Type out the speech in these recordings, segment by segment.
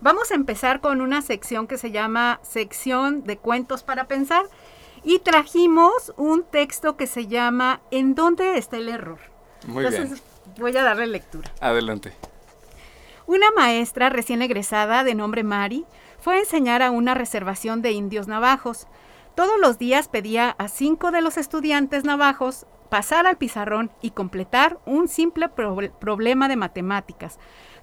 Vamos a empezar con una sección que se llama sección de cuentos para pensar y trajimos un texto que se llama ¿En dónde está el error? Muy Entonces voy a darle lectura. Adelante. Una maestra recién egresada de nombre Mari fue a enseñar a una reservación de indios navajos. Todos los días pedía a cinco de los estudiantes navajos pasar al pizarrón y completar un simple problema de matemáticas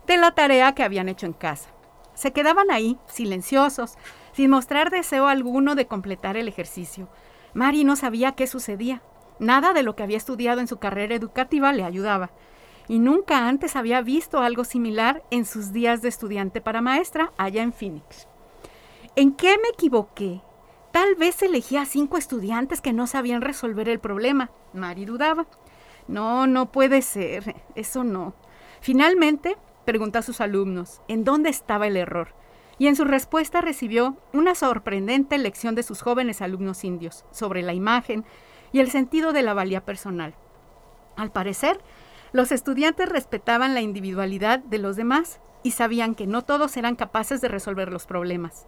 de la tarea que habían hecho en casa. Se quedaban ahí, silenciosos, sin mostrar deseo alguno de completar el ejercicio. Mari no sabía qué sucedía. Nada de lo que había estudiado en su carrera educativa le ayudaba. Y nunca antes había visto algo similar en sus días de estudiante para maestra allá en Phoenix. ¿En qué me equivoqué? Tal vez elegí a cinco estudiantes que no sabían resolver el problema. Mari dudaba. No, no puede ser. Eso no. Finalmente, preguntó a sus alumnos en dónde estaba el error, y en su respuesta recibió una sorprendente lección de sus jóvenes alumnos indios sobre la imagen y el sentido de la valía personal. Al parecer, los estudiantes respetaban la individualidad de los demás y sabían que no todos eran capaces de resolver los problemas.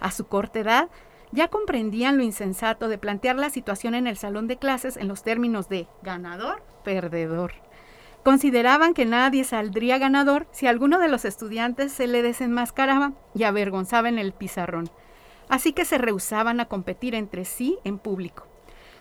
A su corta edad, ya comprendían lo insensato de plantear la situación en el salón de clases en los términos de ganador, perdedor. Consideraban que nadie saldría ganador si alguno de los estudiantes se le desenmascaraba y avergonzaba en el pizarrón. Así que se rehusaban a competir entre sí en público.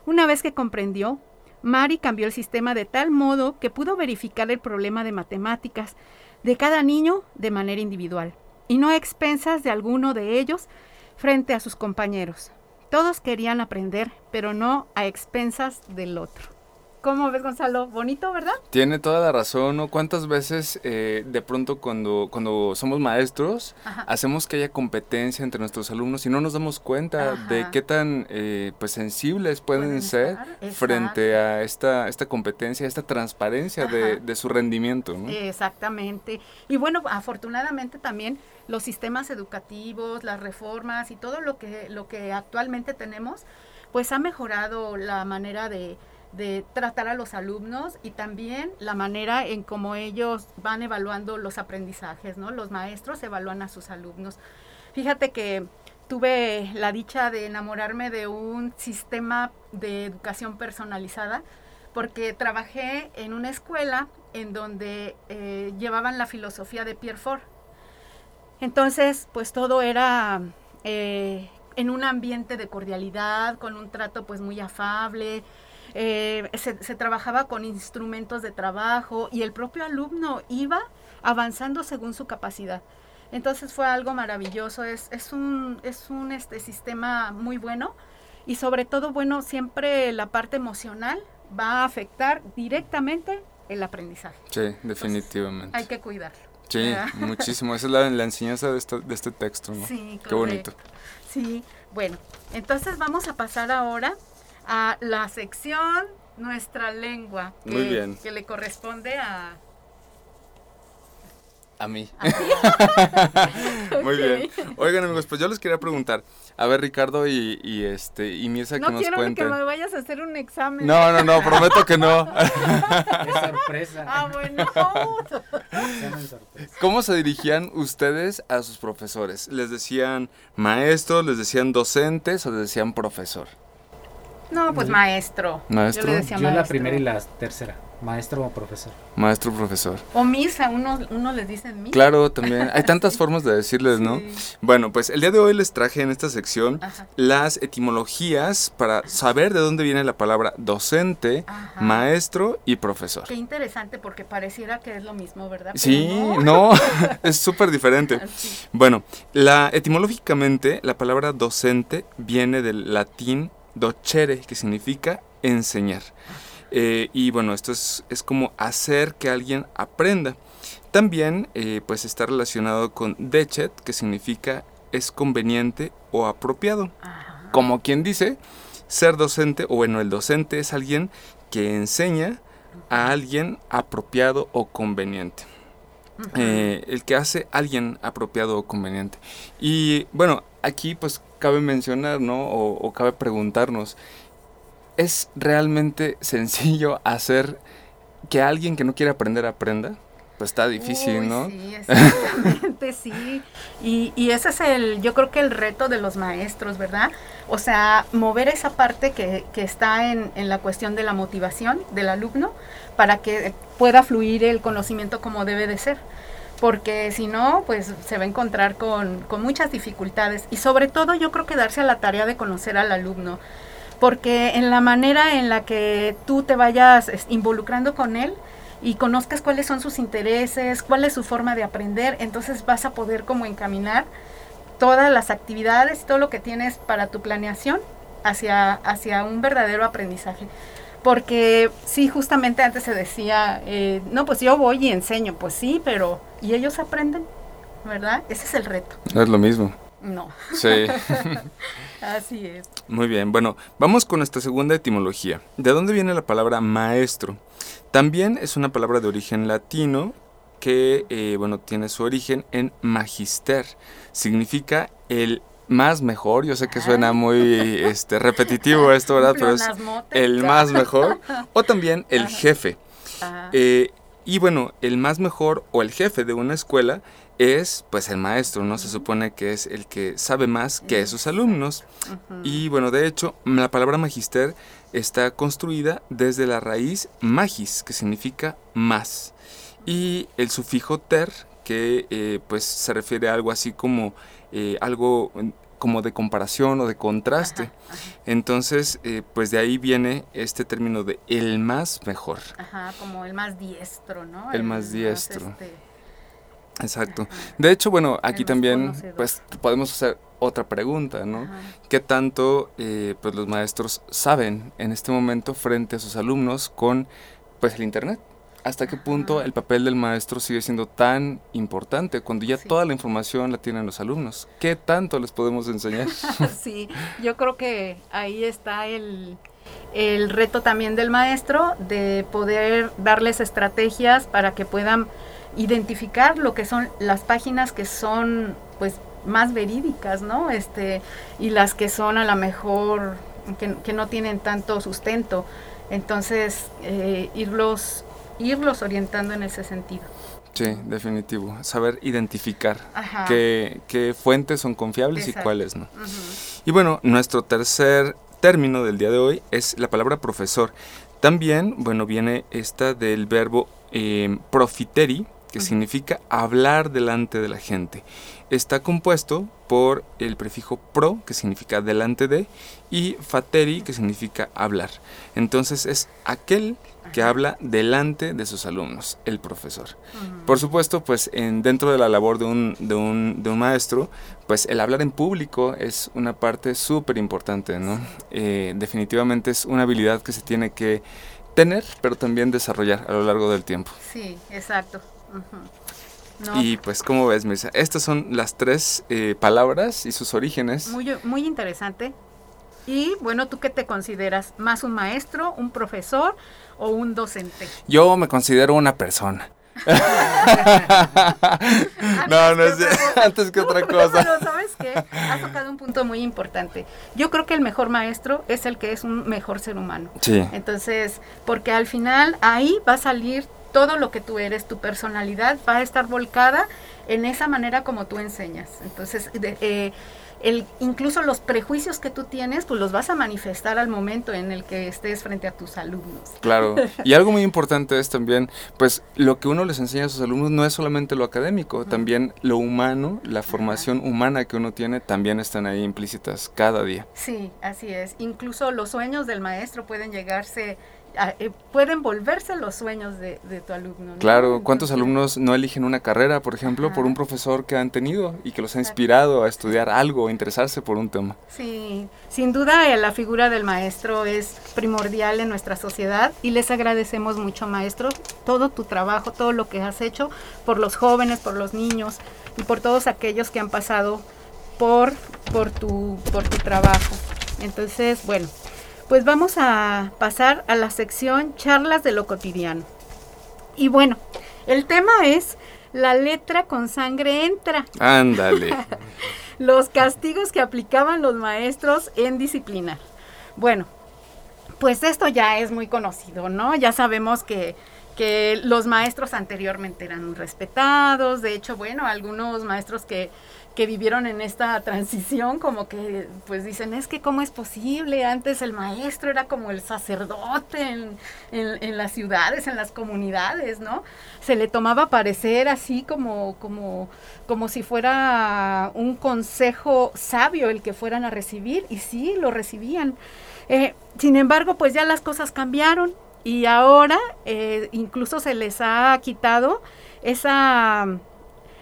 Una vez que comprendió, Mari cambió el sistema de tal modo que pudo verificar el problema de matemáticas de cada niño de manera individual y no a expensas de alguno de ellos frente a sus compañeros. Todos querían aprender, pero no a expensas del otro. ¿Cómo ves, Gonzalo? Bonito, ¿verdad? Tiene toda la razón, ¿no? ¿Cuántas veces eh, de pronto cuando, cuando somos maestros hacemos que haya competencia entre nuestros alumnos y no nos damos cuenta de qué tan eh, pues sensibles pueden, ser frente a esta, esta competencia, esta transparencia de, de, su rendimiento, ¿no? Exactamente. Y bueno, afortunadamente también los sistemas educativos, las reformas y todo lo que, lo que actualmente tenemos, pues ha mejorado la manera de de tratar a los alumnos y también la manera en cómo ellos van evaluando los aprendizajes, ¿no? Los maestros evalúan a sus alumnos. Fíjate que tuve la dicha de enamorarme de un sistema de educación personalizada porque trabajé en una escuela en donde eh, llevaban la filosofía de Pierre Fort. Entonces, pues todo era eh, en un ambiente de cordialidad, con un trato pues muy afable, eh, se, trabajaba con instrumentos de trabajo y el propio alumno iba avanzando según su capacidad. Entonces fue algo maravilloso, es, es un, es un este, sistema muy bueno y sobre todo, bueno, siempre la parte emocional va a afectar directamente el aprendizaje. Sí, definitivamente. hay que cuidarlo. Sí, muchísimo. Esa es la, la enseñanza de, de este texto, ¿no? Sí, Qué bonito. Sí, bueno, entonces vamos a pasar ahora a la sección Nuestra Lengua. Que, Muy bien. Que le corresponde a... A mí. Muy bien. Oigan amigos, pues yo les quería preguntar, a ver Ricardo y, y este y Mirza que nos cuenten. No quiero que me vayas a hacer un examen. No, no, no, prometo que no. Es sorpresa. Ah, bueno. ¿Cómo se dirigían ustedes a sus profesores? ¿Les decían maestros, les decían docentes o les decían profesor? No, pues maestro. Maestro. Yo, le decía Yo la primera y la tercera. Maestro o profesor. Maestro o profesor. O misa, uno, uno les dice misa. Claro, también. Hay tantas formas de decirles, ¿no? Bueno, pues el día de hoy les traje en esta sección las etimologías para saber de dónde viene la palabra docente, maestro y profesor. Qué interesante porque pareciera que es lo mismo, ¿verdad? sí, no, es súper diferente. Bueno, la, etimológicamente la palabra docente viene del latín docere, que significa enseñar. Eh, y bueno, esto es, como hacer que alguien aprenda. También eh, pues está relacionado con dechet, que significa es conveniente o apropiado. Como quien dice, ser docente, o bueno, el docente es alguien que enseña a alguien apropiado o conveniente. Eh, el que hace alguien apropiado o conveniente. Y bueno, aquí pues cabe mencionar, ¿no? O, cabe preguntarnos, ¿es realmente sencillo hacer que alguien que no quiere aprender aprenda? Pues está difícil, Uy, ¿no? Sí, exactamente, sí. Y, y ese es el, yo creo que el reto de los maestros, ¿verdad? O sea, mover esa parte que, que está en, en la cuestión de la motivación del alumno para que pueda fluir el conocimiento como debe de ser. Porque si no, pues se va a encontrar con, con muchas dificultades. Y sobre todo yo creo que darse a la tarea de conocer al alumno. Porque en la manera en la que tú te vayas involucrando con él, y conozcas cuáles son sus intereses, cuál es su forma de aprender, entonces vas a poder como encaminar todas las actividades, todo lo que tienes para tu planeación hacia, hacia un verdadero aprendizaje. Porque sí, justamente antes se decía, eh, no, pues yo voy y enseño, pues sí, pero ¿y ellos aprenden? ¿Verdad? Ese es el reto. No es lo mismo. No. Sí. Así es. Muy bien, bueno, vamos con nuestra segunda etimología. ¿De dónde viene la palabra maestro? También es una palabra de origen latino que, eh, bueno, tiene su origen en magister. Significa el más mejor. Yo sé que suena muy este, repetitivo esto, ¿verdad? Pero es el más mejor. O también el jefe. Eh, y bueno, el más mejor o el jefe de una escuela es pues el maestro, ¿no? Se supone que es el que sabe más que sus alumnos. Y bueno, de hecho, la palabra magister está construida desde la raíz magis, que significa más. Y el sufijo ter, que eh, pues se refiere a algo así como eh, algo como de comparación o de contraste. Ajá, ajá. Entonces, eh, pues de ahí viene este término de el más mejor. Ajá, como el más diestro, ¿no? El, el más diestro. Más este... Exacto. Ajá. De hecho, bueno, aquí también conocedor. pues podemos hacer otra pregunta, ¿no? ¿Qué tanto eh, pues los maestros saben en este momento frente a sus alumnos con pues el internet? ¿Hasta qué punto el papel del maestro sigue siendo tan importante cuando ya sí. toda la información la tienen los alumnos? ¿Qué tanto les podemos enseñar? sí, yo creo que ahí está el, el reto también del maestro de poder darles estrategias para que puedan identificar lo que son las páginas que son pues más verídicas, ¿no? Este, y las que son a lo mejor que, que no tienen tanto sustento. Entonces, eh, irlos, irlos orientando en ese sentido. Sí, definitivo. Saber identificar qué, qué, fuentes son confiables Exacto. y cuáles no. Uh -huh. Y bueno, nuestro tercer término del día de hoy es la palabra profesor. También, bueno, viene esta del verbo eh, profiteri, que uh -huh. significa hablar delante de la gente. Está compuesto por el prefijo pro, que significa delante de, y fateri, que significa hablar. Entonces es aquel que habla delante de sus alumnos, el profesor. Uh -huh. Por supuesto, pues en, dentro de la labor de un, de, un, de un maestro, pues el hablar en público es una parte súper importante, ¿no? Eh, definitivamente es una habilidad que se tiene que tener, pero también desarrollar a lo largo del tiempo. Sí, exacto. Uh -huh. No. Y pues, ¿cómo ves, Mirza? Estas son las tres eh, palabras y sus orígenes. Muy, muy interesante. Y bueno, ¿tú qué te consideras? ¿Más un maestro, un profesor o un docente? Yo me considero una persona. no, no es antes que otra cosa. Pero ¿sabes qué? Has tocado un punto muy importante. Yo creo que el mejor maestro es el que es un mejor ser humano. Sí. Entonces, porque al final ahí va a salir todo lo que tú eres, tu personalidad va a estar volcada en esa manera como tú enseñas. Entonces, de, eh, el, incluso los prejuicios que tú tienes, pues los vas a manifestar al momento en el que estés frente a tus alumnos. Claro, y algo muy importante es también, pues lo que uno les enseña a sus alumnos no es solamente lo académico, uh -huh. también lo humano, la formación uh -huh. humana que uno tiene, también están ahí implícitas cada día. Sí, así es. Incluso los sueños del maestro pueden llegarse pueden volverse los sueños de, de tu alumno. ¿no? Claro, ¿cuántos alumnos no eligen una carrera, por ejemplo, ajá. por un profesor que han tenido y que los ha inspirado a estudiar algo, a interesarse por un tema? Sí, sin duda eh, la figura del maestro es primordial en nuestra sociedad y les agradecemos mucho, maestro, todo tu trabajo, todo lo que has hecho por los jóvenes, por los niños y por todos aquellos que han pasado por, por, tu, por tu trabajo. Entonces, bueno, pues vamos a pasar a la sección charlas de lo cotidiano. Y bueno, el tema es la letra con sangre entra. Ándale. los castigos que aplicaban los maestros en disciplina. Bueno, pues esto ya es muy conocido, ¿no? Ya sabemos que, que los maestros anteriormente eran respetados, de hecho, bueno, algunos maestros que que vivieron en esta transición, como que pues dicen, es que cómo es posible, antes el maestro era como el sacerdote en, en, las ciudades, en las comunidades, ¿no? Se le tomaba parecer así como, como, como si fuera un consejo sabio el que fueran a recibir, y sí, lo recibían. Eh, sin embargo, pues ya las cosas cambiaron y ahora eh, incluso se les ha quitado esa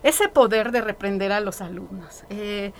ese poder de reprender a los alumnos. Eh,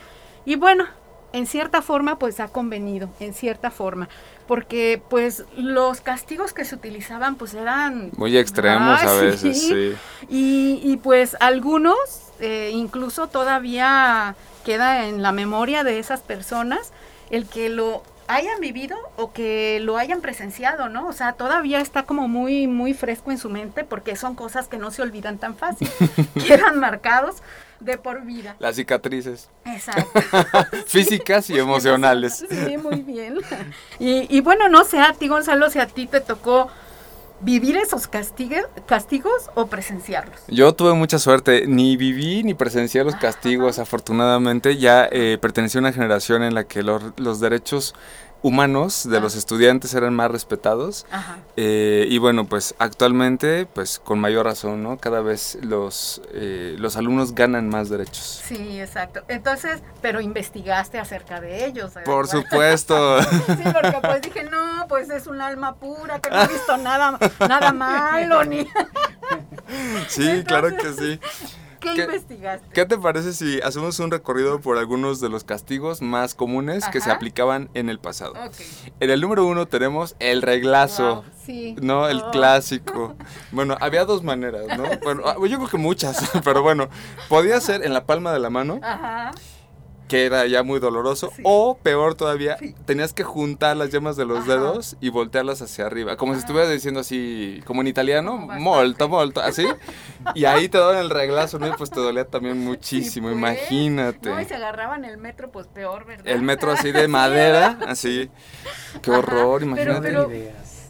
y bueno, en cierta forma pues ha convenido, en cierta forma, porque pues los castigos que se utilizaban pues eran... Muy extremos a veces, sí. Y, pues algunos eh, incluso todavía queda en la memoria de esas personas el que lo hayan vivido o que lo hayan presenciado, ¿no? O sea, todavía está como muy, muy fresco en su mente porque son cosas que no se olvidan tan fácil, quedan marcados de por vida. Las cicatrices. Exacto. Físicas y emocionales. Sí, muy bien. Y, y bueno, no sé a ti, Gonzalo, si a ti te tocó vivir esos castigos o presenciarlos? Yo tuve mucha suerte, ni viví ni presencié los castigos, afortunadamente ya eh, pertenecí a una generación en la que los derechos humanos de los estudiantes eran más respetados. Eh, y bueno, pues actualmente, pues con mayor razón, ¿no? Cada vez los, eh, los alumnos ganan más derechos. Sí, exacto. Entonces, pero investigaste acerca de ellos. Por supuesto. sí, porque pues dije, no, pues es un alma pura, que no he visto nada, nada malo, ni... sí, claro que sí. ¿Qué, investigaste? ¿Qué te parece si hacemos un recorrido por algunos de los castigos más comunes que se aplicaban en el pasado? En el número uno tenemos el reglazo. sí. ¿No? El oh. clásico. Bueno, había dos maneras, ¿no? Bueno, yo creo que muchas, pero bueno, podía ser en la palma de la mano. Ajá que era ya muy doloroso. O peor todavía, tenías que juntar las yemas de los dedos y voltearlas hacia arriba. Como si estuvieras diciendo así, como en italiano, molto, molto, así. y ahí te daban el reglazo, ¿no? pues te dolía también muchísimo, pues. imagínate. No, y se agarraban el metro, pues peor, ¿verdad? El metro así de madera, así. Qué horror, imagínate. Pero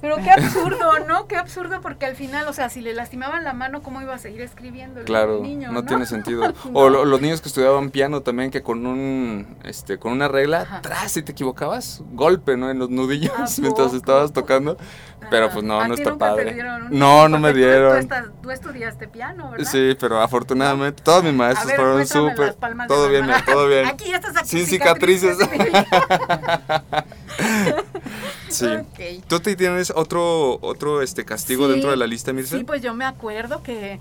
qué absurdo, ¿no? Qué absurdo porque al final, o sea, si le lastimaban la mano, ¿cómo iba a seguir escribiendo el claro, niño? No, tiene sentido. O los niños que estudiaban piano también, que con un, este, con una regla, tras, si te equivocabas, golpe, ¿no? En los nudillos mientras estabas tocando. Pero pues no, no está padre. no, no me dieron. Tú, estudiaste piano, ¿verdad? Sí, pero afortunadamente todos mis maestros fueron súper. Todo bien, todo bien. Aquí ya estás aquí Sin cicatrices. sí. ¿Tú te tienes otro, otro este castigo dentro de la lista, Mirza? Sí, pues yo me acuerdo que,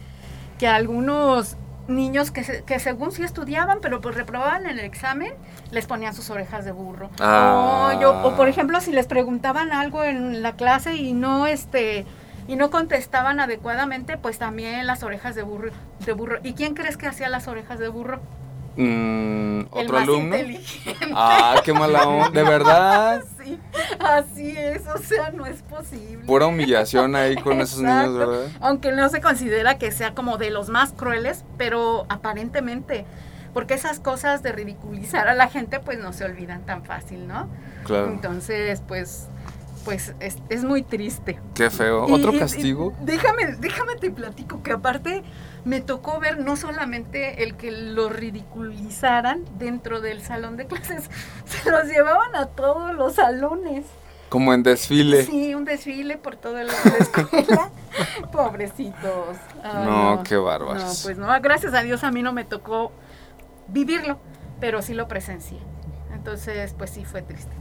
que algunos niños que, que según sí estudiaban, pero pues reprobaban el examen, les ponían sus orejas de burro. Ah. O, yo, o por ejemplo, si les preguntaban algo en la clase y no este y no contestaban adecuadamente, pues también las orejas de burro, de burro. ¿Y quién crees que hacía las orejas de burro? Mm, ¿Otro alumno? Ah, qué mala onda, ¿de verdad? Sí, así es, o sea, no es posible. Pura humillación ahí con esos niños, ¿verdad? Aunque no se considera que sea como de los más crueles, pero aparentemente, porque esas cosas de ridiculizar a la gente, pues no se olvidan tan fácil, ¿no? Claro. Entonces, pues pues es, muy triste. Qué feo. ¿Otro castigo? déjame, déjame te platico que aparte me tocó ver no solamente el que lo ridiculizaran dentro del salón de clases, se los llevaban a todos los salones. Como en desfile. Sí, un desfile por toda la escuela. Pobrecitos. no, qué bárbaros. No, pues no, gracias a Dios a mí no me tocó vivirlo, pero sí lo presencié. Entonces, pues sí fue triste.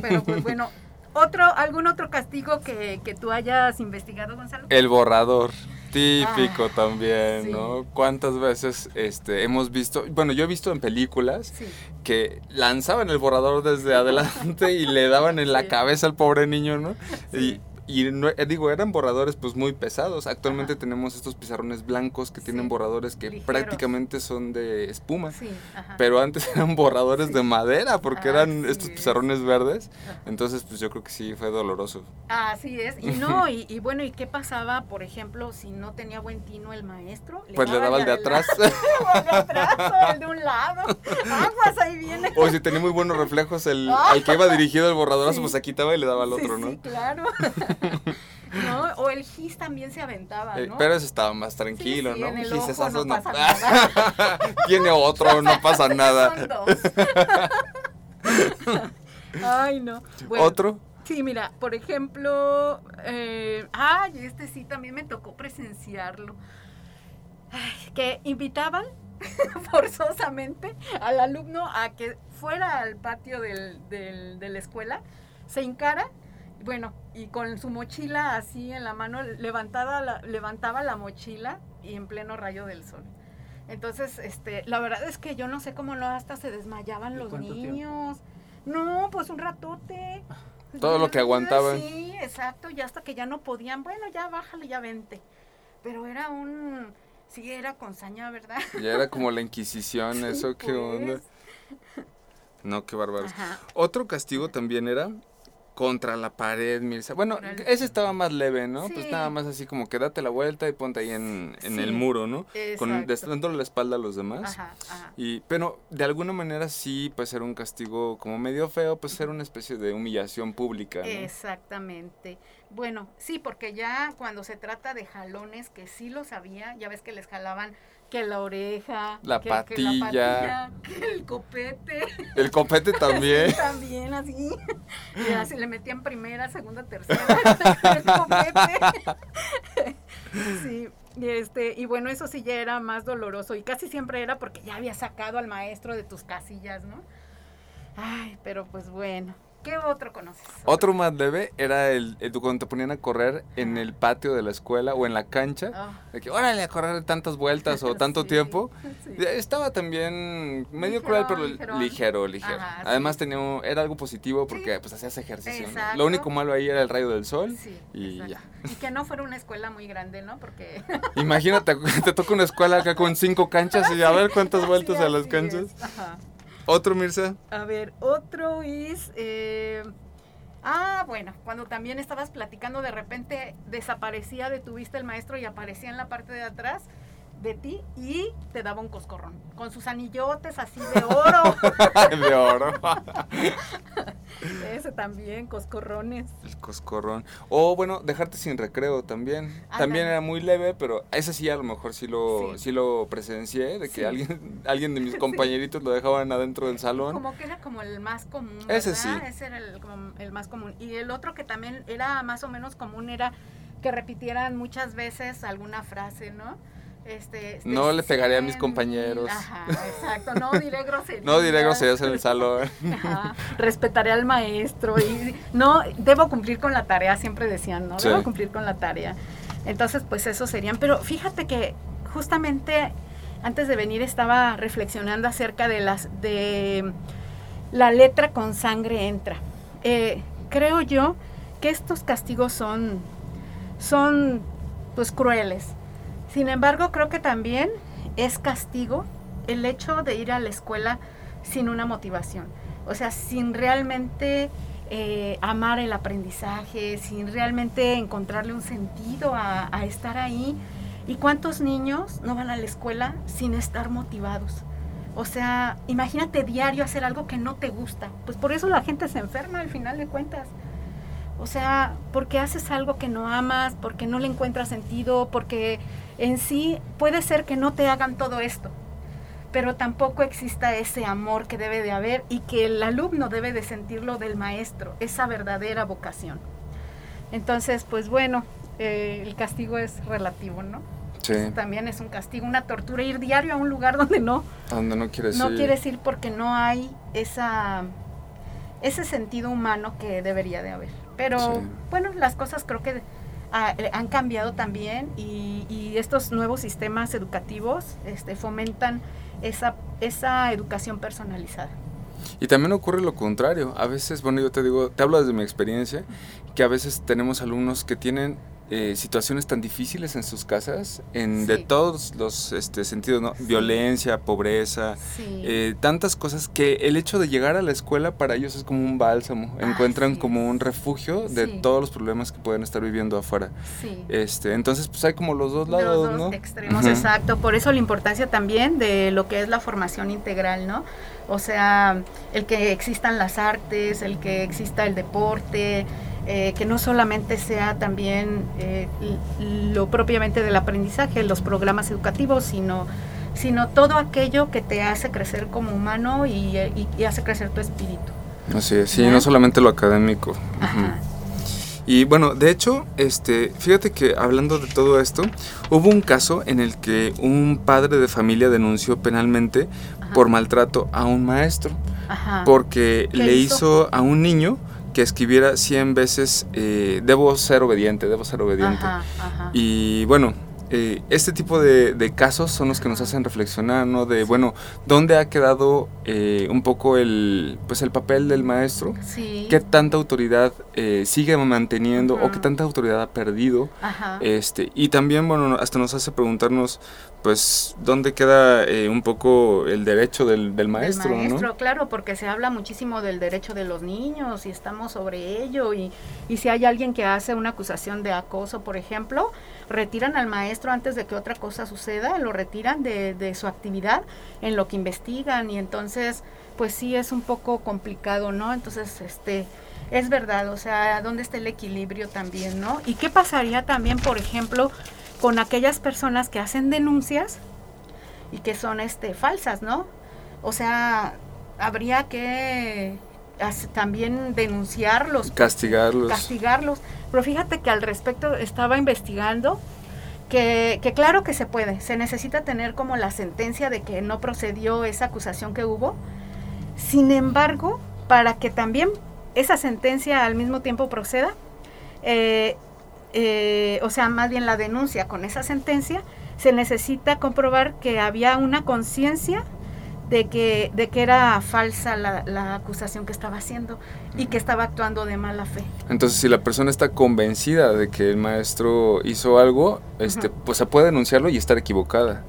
Pero pues bueno, otro, ¿algún otro castigo que, que tú hayas investigado, Gonzalo? El borrador. Típico ah, también, ¿no? ¿Cuántas veces este, hemos visto, bueno, yo he visto en películas que lanzaban el borrador desde adelante y le daban en la cabeza al pobre niño, ¿no? Y, y eh, digo, eran borradores pues muy pesados. Actualmente tenemos estos pizarrones blancos que tienen borradores que prácticamente son de espuma. Pero antes eran borradores de madera porque eran estos pizarrones verdes. Entonces pues yo creo que sí fue doloroso. Así es. Y no, y, bueno, ¿y qué pasaba, por ejemplo, si no tenía buen tino el maestro? pues le daba el de atrás. el de atrás o el de un lado. Aguas, ahí viene. O si tenía muy buenos reflejos, el, que iba dirigido el borradorazo, pues se quitaba y le daba al otro, ¿no? Sí, claro. ¿no? O el gis también se aventaba, Eh, ¿no? pero eso estaba más tranquilo, sí, ¿no? en el Gis, ojo no pasa nada. Tiene otro, no pasa nada. Son dos. Ay, no. Bueno, ¿Otro? Sí, mira, por ejemplo, eh, ay, este sí también me tocó presenciarlo. Ay, que invitaban forzosamente al alumno a que fuera al patio del, del- de la escuela, se encara, bueno, y con su mochila así en la mano, levantada la- levantaba la mochila y en pleno rayo del sol. Entonces, este, la verdad es que yo no sé cómo no hasta se desmayaban ¿Y los tiempo? niños. No, pues un ratote. Todo lo que aguantaban. Sí, exacto, ya hasta que ya no podían, bueno, ya bájale, ya vente. Pero era un, sí, era con saña, ¿verdad? Ya era como la Inquisición, eso, qué onda. Pues. No, qué bárbaros. Ajá. Otro castigo también era contra la pared, Mirza. Bueno, ese estaba más leve, ¿no? Pues nada más así como que date la vuelta y ponte ahí en, en Sí, el muro, ¿no? Con dándole la espalda a los demás. Ajá, ajá. Y, pero de alguna manera sí, pues era un castigo como medio feo, pues era una especie de humillación pública, ¿no? Exactamente. Bueno, sí, porque ya cuando se trata de jalones, que sí lo sabía, ya ves que les jalaban que la oreja, La que, que la patilla. patilla, que el copete. El copete también. Sí, también así. Y así le metían primera, segunda, tercera. el copete. Sí, y este, y bueno, eso sí ya era más doloroso. Y casi siempre era porque ya había sacado al maestro de tus casillas, ¿no? Ay, pero pues bueno. ¿Qué otro conoces? Otro más leve era el, el cuando te ponían a correr en el patio de la escuela o en la cancha. Ah, De que, órale, a correr tantas vueltas o tanto sí, tiempo. sí. Ya Estaba también medio Ligero, cruel, pero ligerón. ligero, ligero. Ajá, Además sí. tenía era algo positivo porque pues hacías ejercicio. ¿no? Lo único malo ahí era el rayo del sol. Sí, y exacto. Y que no fuera una escuela muy grande, ¿no? Porque Imagínate, te toca una escuela acá con cinco canchas y a ver cuántas vueltas a las canchas. Ajá. Otro, Mirza. A ver, otro es... eh, ah, bueno, cuando también estabas platicando, de repente desaparecía de tu vista el maestro y aparecía en la parte de atrás de ti y te daba un coscorrón. Con sus anillotes así de oro. de oro. Ese también, coscorrones. El coscorrón. O bueno, dejarte sin recreo también. También era muy leve, pero ese sí a lo mejor sí lo, sí. Sí. lo presencié, de que Sí. alguien, alguien de mis compañeritos lo dejaban adentro del salón. Como que era como el más común. Ese ¿verdad? sí. Ese era el, como el más común. Y el otro que también era más o menos común era que repitieran muchas veces alguna frase, ¿no? Este, este, No le pegaré a mis compañeros. Ajá, exacto. No diré groserías. No diré groserías en el salón. Ajá, respetaré al maestro y no debo cumplir con la tarea, siempre decían, ¿no? Sí. Debo cumplir con la tarea. Entonces, pues eso serían, pero fíjate que justamente antes de venir estaba reflexionando acerca de las de la letra con sangre entra. Eh, creo yo que estos castigos son son pues crueles. Sin embargo, creo que también es castigo el hecho de ir a la escuela sin una motivación. O sea, sin realmente eh, amar el aprendizaje, sin realmente encontrarle un sentido a, a estar ahí. ¿Y cuántos niños no van a la escuela sin estar motivados? O sea, imagínate diario hacer algo que no te gusta. Pues por eso la gente se enferma al final de cuentas. O sea, porque haces algo que no amas, porque no le encuentras sentido, porque en sí puede ser que no te hagan todo esto, pero tampoco exista ese amor que debe de haber y que el alumno debe de sentirlo del maestro, esa verdadera vocación. Entonces, pues bueno, eh, el castigo es relativo, ¿no? Sí, También es un castigo, una tortura, ir diario a un lugar donde no, donde no quieres no ir. quieres ir porque no hay esa ese sentido humano que debería de haber. Pero Sí. bueno, las cosas creo que eh, han cambiado también y, y estos nuevos sistemas educativos este, fomentan esa, esa educación personalizada. Y también ocurre lo contrario. A veces, bueno, yo te digo, te hablo desde mi experiencia, que a veces tenemos alumnos que tienen eh, situaciones tan difíciles en sus casas, en de todos los este, sentidos, ¿no? Sí. Violencia, pobreza, Sí. eh, tantas cosas que el hecho de llegar a la escuela para ellos es como un bálsamo. Encuentran como un refugio de todos los problemas que pueden estar viviendo afuera. Este, entonces, pues hay como los dos De los lados, dos ¿no? extremos, exacto. Por eso la importancia también de lo que es la formación integral, ¿no? O sea, el que existan las artes, el que exista el deporte, eh, que no solamente sea también eh, lo propiamente del aprendizaje, los programas educativos, sino, sino todo aquello que te hace crecer como humano y, hace crecer tu espíritu. Así es, sí, no solamente lo académico. Y bueno, de hecho, este, fíjate que hablando de todo esto, hubo un caso en el que un padre de familia denunció penalmente por maltrato a un maestro, porque le hizo? a un niño que escribiera 100 veces, eh, debo ser obediente, debo ser obediente. Y bueno, eh, este tipo de, casos son los que nos hacen reflexionar, ¿no? De, bueno, ¿dónde ha quedado eh, un poco el, pues el papel del maestro? Sí. ¿Qué tanta autoridad eh, sigue manteniendo o qué tanta autoridad ha perdido? Este, y también, bueno, hasta nos hace preguntarnos, pues, ¿dónde queda un poco el derecho del, maestro? Del maestro, claro, porque se habla muchísimo del derecho de los niños y estamos sobre ello y, y si hay alguien que hace una acusación de acoso, por ejemplo, retiran al maestro antes de que otra cosa suceda, lo retiran de, de su actividad en lo que investigan y entonces pues sí es un poco complicado, ¿no? Entonces, este, es verdad, o sea, ¿dónde está el equilibrio también, ¿no? ¿Y qué pasaría también, por ejemplo, con aquellas personas que hacen denuncias y que son este falsas, ¿no? O sea, habría que también denunciarlos. Castigarlos. Castigarlos. Pero fíjate que al respecto estaba investigando que, que, claro que se puede, se necesita tener como la sentencia de que no procedió esa acusación que hubo. Sin embargo, para que también esa sentencia al mismo tiempo proceda, eh, eh, o sea, más bien la denuncia con esa sentencia, se necesita comprobar que había una conciencia de que, de que era falsa la, acusación que estaba haciendo y que estaba actuando de mala fe. Entonces, si la persona está convencida de que el maestro hizo algo, este, pues se puede denunciarlo y estar equivocada.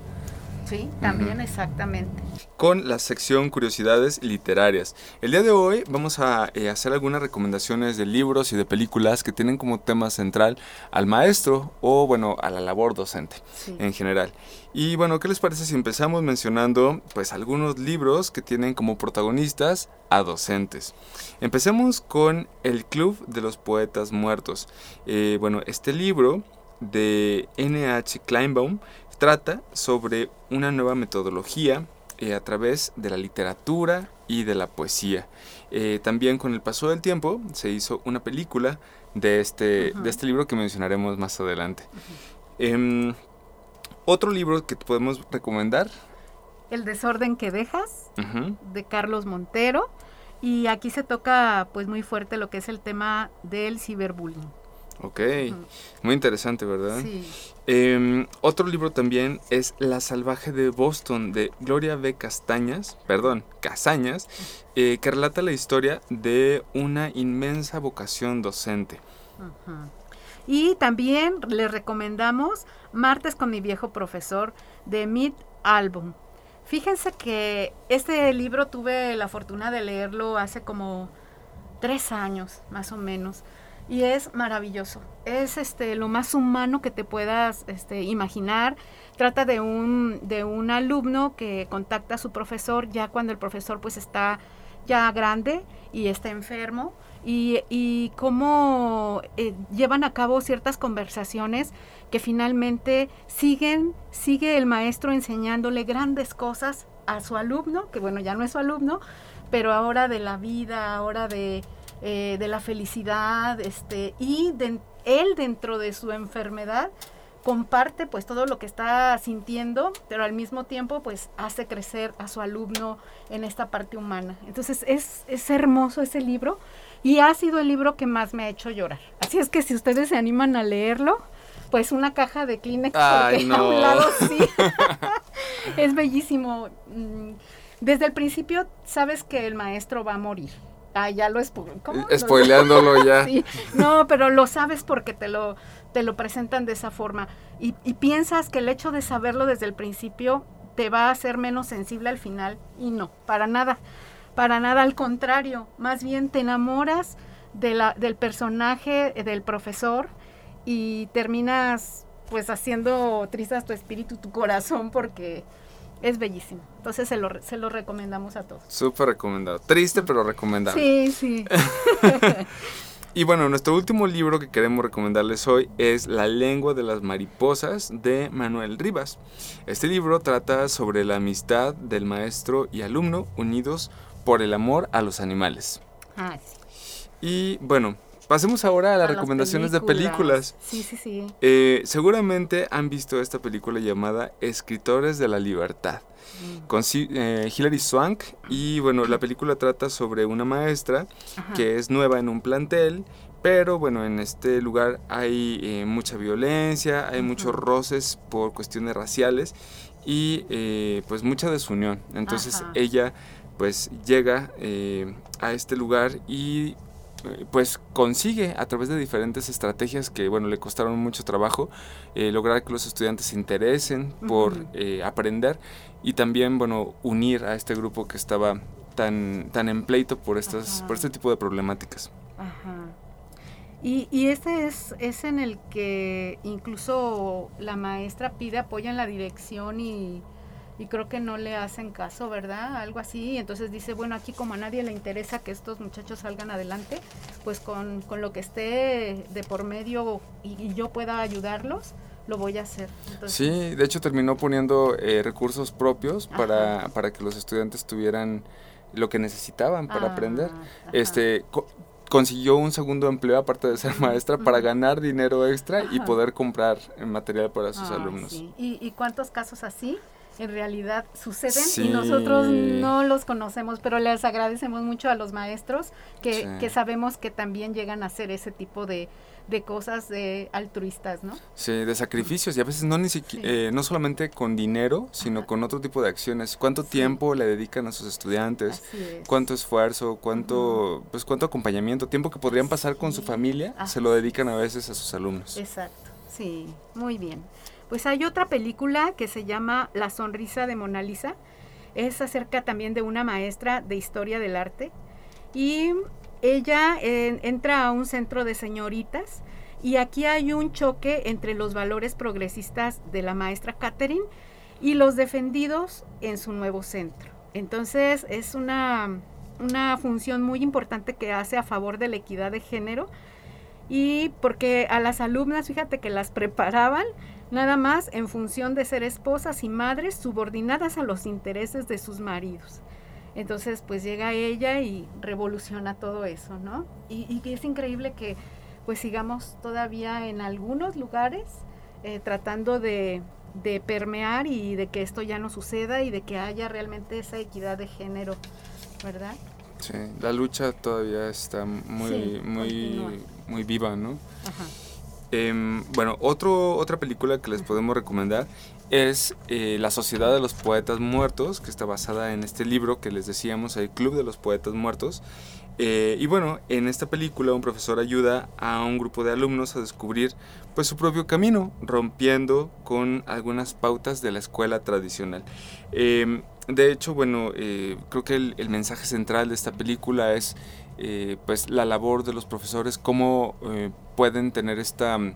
Sí, también exactamente con la sección Curiosidades Literarias. El día de hoy vamos a eh, hacer algunas recomendaciones de libros y de películas que tienen como tema central al maestro o bueno, a la labor docente en general. Y bueno, ¿qué les parece si empezamos mencionando pues algunos libros que tienen como protagonistas a docentes? Empecemos con El Club de los Poetas Muertos. Eh, bueno, este libro de N.H. Kleinbaum trata sobre una nueva metodología eh, a través de la literatura y de la poesía. Eh, también con el paso del tiempo se hizo una película de este, de este libro que mencionaremos más adelante. Em, otro libro que podemos recomendar. El desorden que dejas, de Carlos Montero. Y aquí se toca pues muy fuerte lo que es el tema del ciberbullying. Ok, muy interesante, ¿verdad? Sí. Em, otro libro también es La salvaje de Boston de Gloria B. Castañas, perdón, Casañas, eh, que relata la historia de una inmensa vocación docente. Y también le recomendamos Martes con mi viejo profesor de Mid Album. Fíjense que este libro tuve la fortuna de leerlo hace como tres años, más o menos y es maravilloso. Es este lo más humano que te puedas este, imaginar. Trata de un, de un alumno que contacta a su profesor ya cuando el profesor pues está ya grande y está enfermo y, y cómo eh, llevan a cabo ciertas conversaciones que finalmente siguen, sigue el maestro enseñándole grandes cosas a su alumno, que bueno, ya no es su alumno, pero ahora de la vida, ahora de, eh, de la felicidad, este, y él dentro de su enfermedad comparte pues todo lo que está sintiendo, pero al mismo tiempo pues hace crecer a su alumno en esta parte humana. Entonces es, es hermoso ese libro y ha sido el libro que más me ha hecho llorar. Así es que si ustedes se animan a leerlo, pues una caja de Kleenex porque a un lado sí. es bellísimo. Mm, desde el principio sabes que el maestro va a morir. Ah, ya lo ¿cómo? Spoileándolo ya. sí, no, pero lo sabes porque te lo, te lo presentan de esa forma. Y, y, piensas que el hecho de saberlo desde el principio te va a hacer menos sensible al final. Y no, para nada. Para nada, al contrario. Más bien te enamoras de la, del personaje, del profesor, y terminas pues haciendo tristes tu espíritu, tu corazón, porque es bellísimo. Entonces se lo, se lo recomendamos a todos. Súper recomendado. Triste, pero recomendado. Sí, sí. Y bueno, nuestro último libro que queremos recomendarles hoy es La lengua de las mariposas de Manuel Rivas. Este libro trata sobre la amistad del maestro y alumno unidos por el amor a los animales. Ah, sí. Y bueno, pasemos ahora a las A las recomendaciones de películas. Sí, sí, sí. Eh, seguramente han visto esta película llamada Escritores de la Libertad Mm. con eh, Hilary Swank y bueno la película trata sobre una maestra Ajá. que es nueva en un plantel pero bueno en este lugar hay eh, mucha violencia hay muchos roces por cuestiones raciales y eh, pues mucha desunión entonces Ajá. ella pues llega eh, a este lugar y pues consigue a través de diferentes estrategias que bueno le costaron mucho trabajo eh, lograr que los estudiantes se interesen por eh, aprender y también bueno unir a este grupo que estaba tan tan en pleito por estas Ajá. por este tipo de problemáticas Ajá. Y, y este es, es en el que incluso la maestra pide apoyo en la dirección y, y creo que no le hacen caso, ¿verdad? Algo así. Entonces dice, bueno, aquí como a nadie le interesa que estos muchachos salgan adelante, pues con, con lo que esté de por medio y, y yo pueda ayudarlos, lo voy a hacer. Entonces, sí de hecho terminó poniendo eh, recursos propios para para que los estudiantes tuvieran lo que necesitaban para ah, aprender ajá. este co- consiguió un segundo empleo aparte de ser maestra para ganar dinero extra y poder comprar eh, material para sus Ah, alumnos. sí. ¿Y, y cuántos casos así en realidad suceden Sí. y nosotros no los conocemos, pero les agradecemos mucho a los maestros que, Sí. que sabemos que también llegan a hacer ese tipo de, de cosas de altruistas, ¿no? Sí, de sacrificios y a veces no ni Sí. eh, no solamente con dinero, sino Ajá. con otro tipo de acciones. ¿Cuánto Sí. tiempo le dedican a sus estudiantes? Es. cuánto esfuerzo, cuánto, pues cuánto acompañamiento, tiempo que podrían pasar con su Sí. familia, Ah. se lo dedican a veces a sus alumnos. Exacto, sí, muy bien. Pues hay otra película que se llama La sonrisa de Mona Lisa. Es acerca también de una maestra de historia del arte. Y ella entra a un centro de señoritas y aquí hay un choque entre los valores progresistas de la maestra Catherine y los defendidos en su nuevo centro. Entonces es una, una función muy importante que hace a favor de la equidad de género y porque a las alumnas, fíjate que las preparaban nada más en función de ser esposas y madres subordinadas a los intereses de sus maridos. Entonces, pues llega ella y revoluciona todo eso, ¿no? Y, y es increíble que pues sigamos todavía en algunos lugares eh, tratando de, de permear y de que esto ya no suceda y de que haya realmente esa equidad de género, ¿verdad? Sí, la lucha todavía está muy, Sí, muy, continúa. muy viva, ¿no? Ajá. Em, bueno, otro, otra película que les podemos recomendar es eh, La Sociedad de los Poetas Muertos, que está basada en este libro que les decíamos, el Club de los Poetas Muertos. Eh, y bueno, en esta película un profesor ayuda a un grupo de alumnos a descubrir pues su propio camino, rompiendo con algunas pautas de la escuela tradicional. Em, de hecho, bueno, eh, creo que el, el mensaje central de esta película es eh, pues la labor de los profesores, cómo eh, pueden tener esta mm,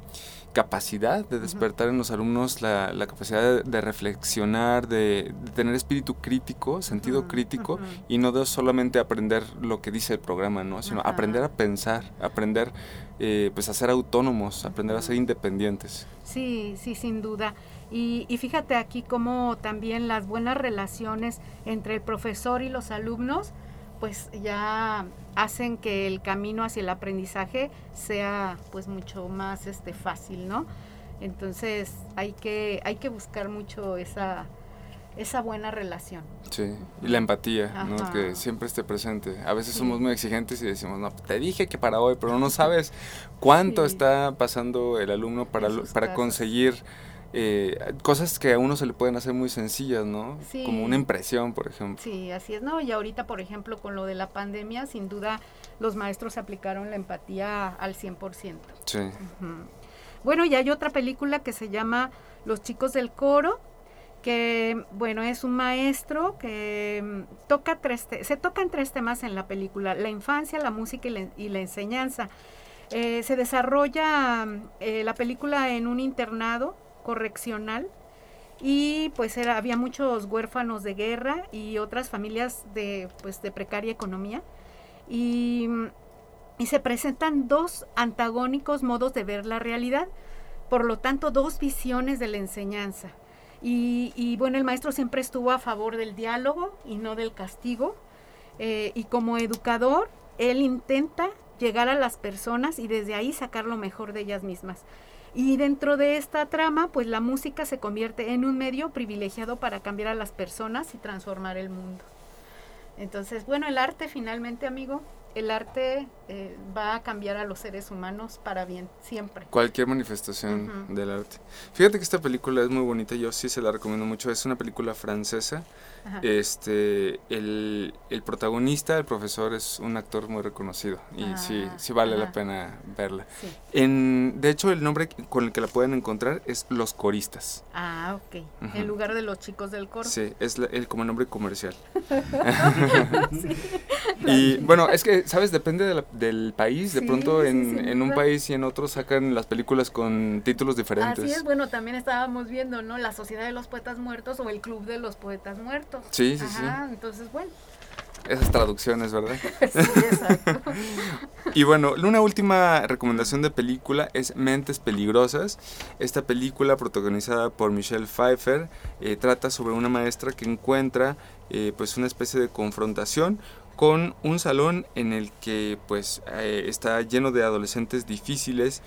capacidad de despertar en los alumnos la, la capacidad de, de reflexionar, de, de tener espíritu crítico, sentido crítico y no de solamente aprender lo que dice el programa, ¿no? sino aprender a pensar, aprender eh, pues a ser autónomos, aprender a ser independientes. Sí, sí, sin duda. Y, y fíjate aquí cómo también las buenas relaciones entre el profesor y los alumnos, pues ya hacen que el camino hacia el aprendizaje sea pues mucho más este fácil, ¿no? Entonces hay que, hay que buscar mucho esa, esa buena relación. Sí, y la empatía, ¿no? Que siempre esté presente. A veces Sí. somos muy exigentes y decimos, no, te dije que para hoy, pero no sabes cuánto Sí. está pasando el alumno para, para casos. conseguir eh, cosas que a uno se le pueden hacer muy sencillas, ¿no? Sí. Como una impresión, por ejemplo. Sí, así es, ¿no? Y ahorita, por ejemplo, con lo de la pandemia, sin duda los maestros aplicaron la empatía al 100%. Sí. Bueno, y hay otra película que se llama Los chicos del coro, que bueno, es un maestro que mm, toca tres te- se tocan tres temas en la película, la infancia, la música y la, y la enseñanza. Eh, se desarrolla mm, eh, la película en un internado correccional y pues había muchos huérfanos de guerra y otras familias de pues de precaria economía y mm, y se presentan dos antagónicos modos de ver la realidad, por lo tanto dos visiones de la enseñanza. Y, bueno, el maestro siempre estuvo a favor del diálogo y no del castigo. Eh, y como educador, él intenta llegar a las personas y desde ahí sacar lo mejor de ellas mismas. Y dentro de esta trama, pues la música se convierte en un medio privilegiado para cambiar a las personas y transformar el mundo. Entonces, bueno, el arte finalmente, amigo, el arte eh, va a cambiar a los seres humanos para bien, siempre. Cualquier manifestación del arte. Fíjate que esta película es muy bonita, yo sí se la recomiendo mucho. Es una película francesa este, el, el, protagonista, el profesor, es un actor muy reconocido y ah, sí, sí vale la pena verla. En, de hecho, el nombre con el que la pueden encontrar es Los Coristas. Ah, ok. En lugar de los chicos del coro. Sí, es el, como nombre comercial. y bueno, es que, ¿sabes? Depende del país. De pronto en, en, un país y en otro sacan las películas con títulos diferentes. Así es, bueno, también estábamos viendo, ¿no? La Sociedad de los Poetas Muertos o el Club de los Poetas Muertos. Sí, sí, sí. Entonces, bueno. Esas traducciones, ¿verdad? sí, exacto. y bueno, una última recomendación de película es Mentes Peligrosas. Esta película, protagonizada por Michelle Pfeiffer, eh, trata sobre una maestra que encuentra eh, pues una especie de confrontación con un salón en el que pues eh, está lleno de adolescentes difíciles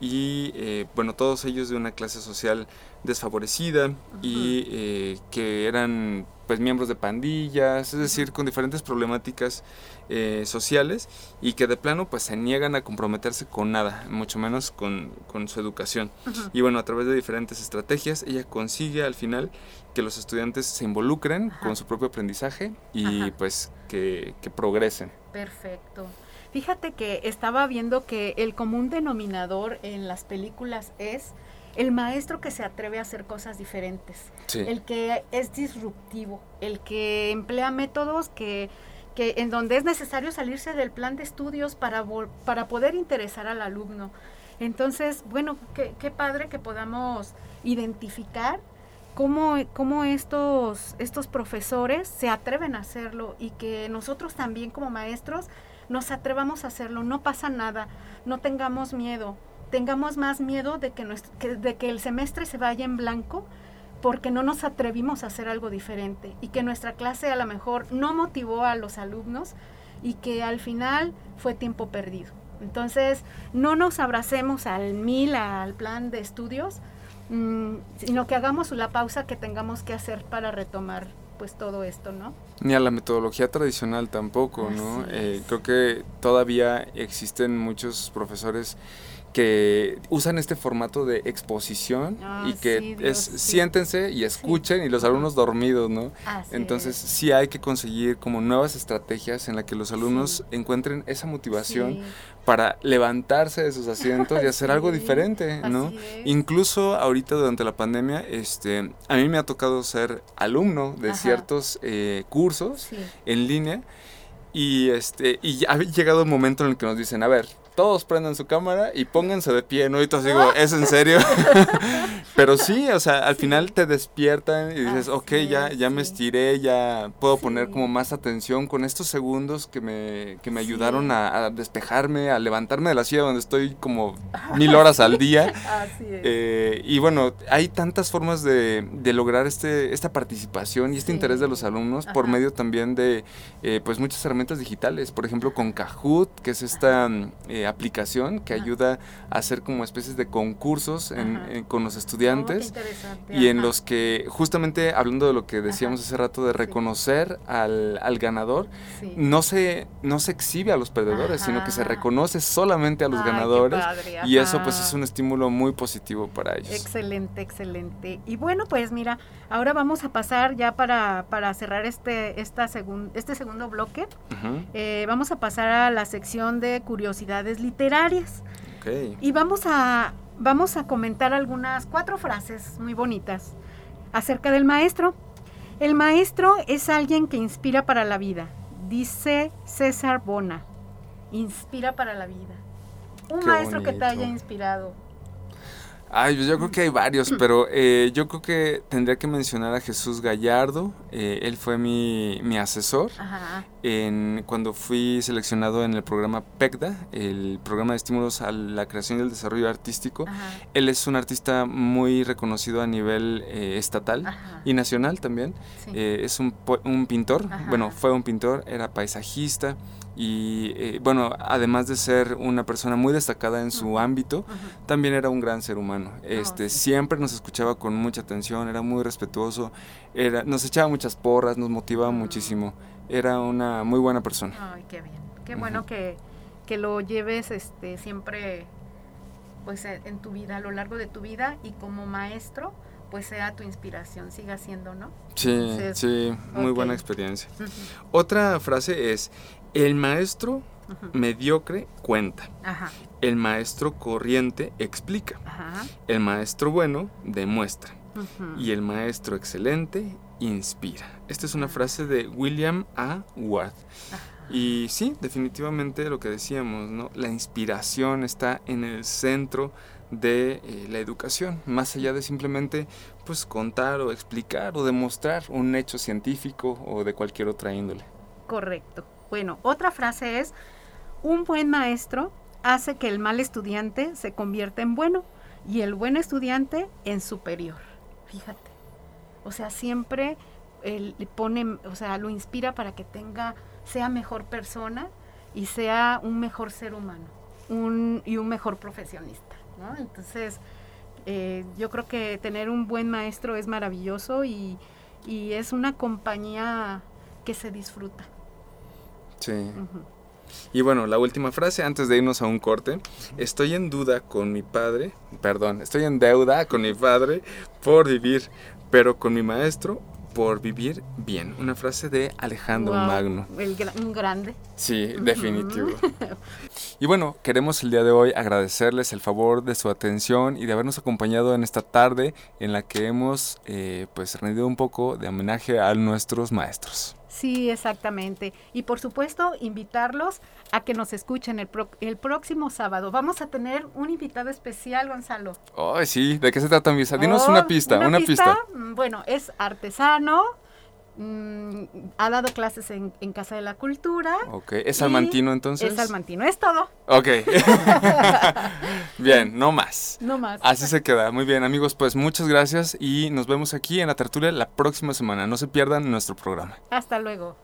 y bueno, todos ellos de una clase social desfavorecida y que eran pues miembros de pandillas, es decir, con diferentes problemáticas eh, sociales y que de plano pues se niegan a comprometerse con nada, mucho menos con, su educación. Y bueno, a través de diferentes estrategias ella consigue al final que los estudiantes se involucren con su propio aprendizaje y pues que, que progresen. Perfecto. Fíjate que estaba viendo que el común denominador en las películas es el maestro que se atreve a hacer cosas diferentes, el que es disruptivo, el que emplea métodos que, que, en donde es necesario salirse del plan de estudios para, para poder interesar al alumno. Entonces, bueno, qué, qué padre que podamos identificar cómo, cómo estos, estos profesores se atreven a hacerlo y que nosotros también como maestros nos atrevamos a hacerlo, no pasa nada, no tengamos miedo tengamos más miedo de que, de que el semestre se vaya en blanco porque no nos atrevimos a hacer algo diferente y que nuestra clase a lo mejor no motivó a los alumnos y que al final fue tiempo perdido. Entonces, no nos abracemos al mil, al plan de estudios, mm, sino que hagamos la pausa que tengamos que hacer para retomar pues todo esto, ¿no? Ni a la metodología tradicional tampoco, ¿no? Eh, creo que todavía existen muchos profesores que usan este formato de exposición ah, y que es siéntense y escuchen y los alumnos dormidos, ¿no? Entonces sí hay que conseguir como nuevas estrategias en las que los alumnos encuentren esa motivación para levantarse de sus asientos y hacer algo diferente, ¿no? Incluso ahorita durante la pandemia, este, a mí me ha tocado ser alumno de ciertos eh, cursos en línea y este y ha llegado un momento en el que nos dicen, a ver, todos prendan su cámara y pónganse de pie, ¿no? Y tú digo, ¿es en serio? Pero sí, o sea, al final te despiertan y dices, ok, ya, ya me estiré, ya puedo poner como más atención con estos segundos que me, que me ayudaron a, despejarme, a levantarme de la silla donde estoy como mil horas al día. Así es. Eh, y bueno, hay tantas formas de, de, lograr este, esta participación y este interés de los alumnos por medio también de, eh, pues, muchas herramientas digitales. Por ejemplo, con Kahoot, que es esta... Eh, aplicación que ayuda a hacer como especies de concursos con los estudiantes oh, y en los que justamente hablando de lo que decíamos hace rato de reconocer al, al ganador, no, se, no se exhibe a los perdedores, sino que se reconoce solamente a los ganadores y eso pues es un estímulo muy positivo para ellos. Excelente, excelente. Y bueno, pues mira, ahora vamos a pasar ya para, para cerrar este, esta segun, este segundo bloque, eh, vamos a pasar a la sección de curiosidades literarias. Y vamos a, vamos a comentar algunas cuatro frases muy bonitas acerca del maestro. El maestro es alguien que inspira para la vida, dice César Bona. Inspira para la vida. Un maestro que te haya inspirado. Ay, pues yo creo que hay varios, pero eh, yo creo que tendría que mencionar a Jesús Gallardo. Eh, él fue mi, mi asesor. en, cuando fui seleccionado en el programa PECDA, el programa de estímulos a la creación y el desarrollo artístico. Él es un artista muy reconocido a nivel eh, estatal y nacional también. Eh, es un, un pintor, bueno, fue un pintor, era paisajista y eh, bueno, además de ser una persona muy destacada en su ámbito, también era un gran ser humano. Ah, este, siempre nos escuchaba con mucha atención, era muy respetuoso, era, nos echaba muchas porras, nos motivaba ah. muchísimo. Era una muy buena persona. Ay, qué bien. Qué bueno que, que, lo lleves este siempre pues en tu vida, a lo largo de tu vida y como maestro, pues sea tu inspiración, siga siendo, ¿no? Sí, sí, muy buena experiencia. Otra frase es, el maestro mediocre cuenta. El maestro corriente explica. El maestro bueno demuestra. Y el maestro excelente inspira. Esta es una frase de William A. Ward. Y sí, definitivamente lo que decíamos, ¿no? La inspiración está en el centro de eh, la educación, más allá de simplemente pues contar o explicar o demostrar un hecho científico o de cualquier otra índole. Correcto. Bueno, otra frase es, un buen maestro hace que el mal estudiante se convierta en bueno y el buen estudiante en superior. Fíjate. O sea, siempre él pone, o sea, lo inspira para que tenga, sea mejor persona y sea un mejor ser humano y un mejor profesionista. ¿no? Entonces, eh, yo creo que tener un buen maestro es maravilloso y es una compañía que se disfruta. Sí. Y bueno, la última frase antes de irnos a un corte. Estoy en duda con mi padre, perdón, estoy en deuda con mi padre por vivir, pero con mi maestro por vivir bien. Una frase de Alejandro Magno. El un grande. Sí, definitivo. y bueno, queremos el día de hoy agradecerles el favor de su atención y de habernos acompañado en esta tarde en la que hemos eh, pues rendido un poco de homenaje a nuestros maestros. Sí, exactamente. Y por supuesto, invitarlos a que nos escuchen el, el próximo sábado. Vamos a tener un invitado especial, Gonzalo. Ay, sí, ¿de qué se trata, Misa? Dinos una oh, pista, una, pista. Mm, bueno, es artesano, Mm, ha dado clases en, Casa de la Cultura. Ok, ¿es salmantino entonces? Es salmantino, es todo. Ok. bien, no más. No más. Así se queda. Muy bien, amigos, pues muchas gracias y nos vemos aquí en la tertulia la próxima semana. No se pierdan nuestro programa. Hasta luego.